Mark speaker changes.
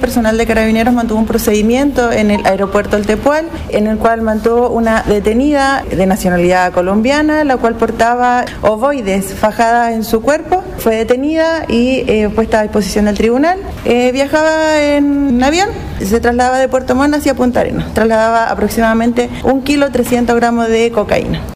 Speaker 1: Personal de Carabineros mantuvo un procedimiento en el aeropuerto El Tepual, en el cual mantuvo una detenida de nacionalidad colombiana, la cual portaba ovoides fajadas en su cuerpo. Fue detenida y eh, puesta a disposición del tribunal. Eh, viajaba en avión, se trasladaba de Puerto Montt hacia Punta Arenas. Trasladaba aproximadamente un kilo 300 gramos de cocaína.